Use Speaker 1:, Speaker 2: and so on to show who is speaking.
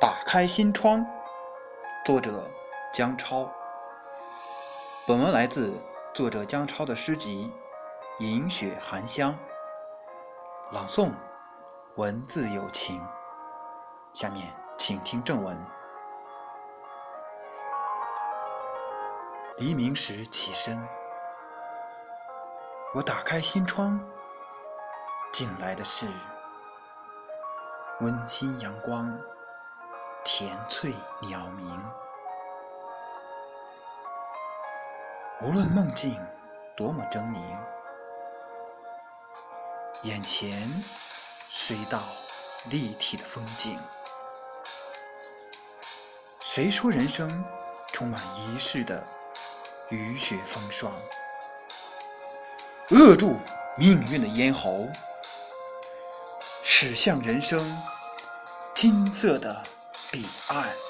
Speaker 1: 打开心窗，作者姜超。本文来自作者姜超的诗集《饮雪含香》，朗诵文字有情。下面请听正文。黎明时起身，我打开心窗，进来的是温馨阳光。甜翠鸟鸣，无论梦境多么狰狞，眼前是一道立体的风景。谁说人生充满一世的雨雪风霜？扼住命运的咽喉，驶向人生金色的。彼岸。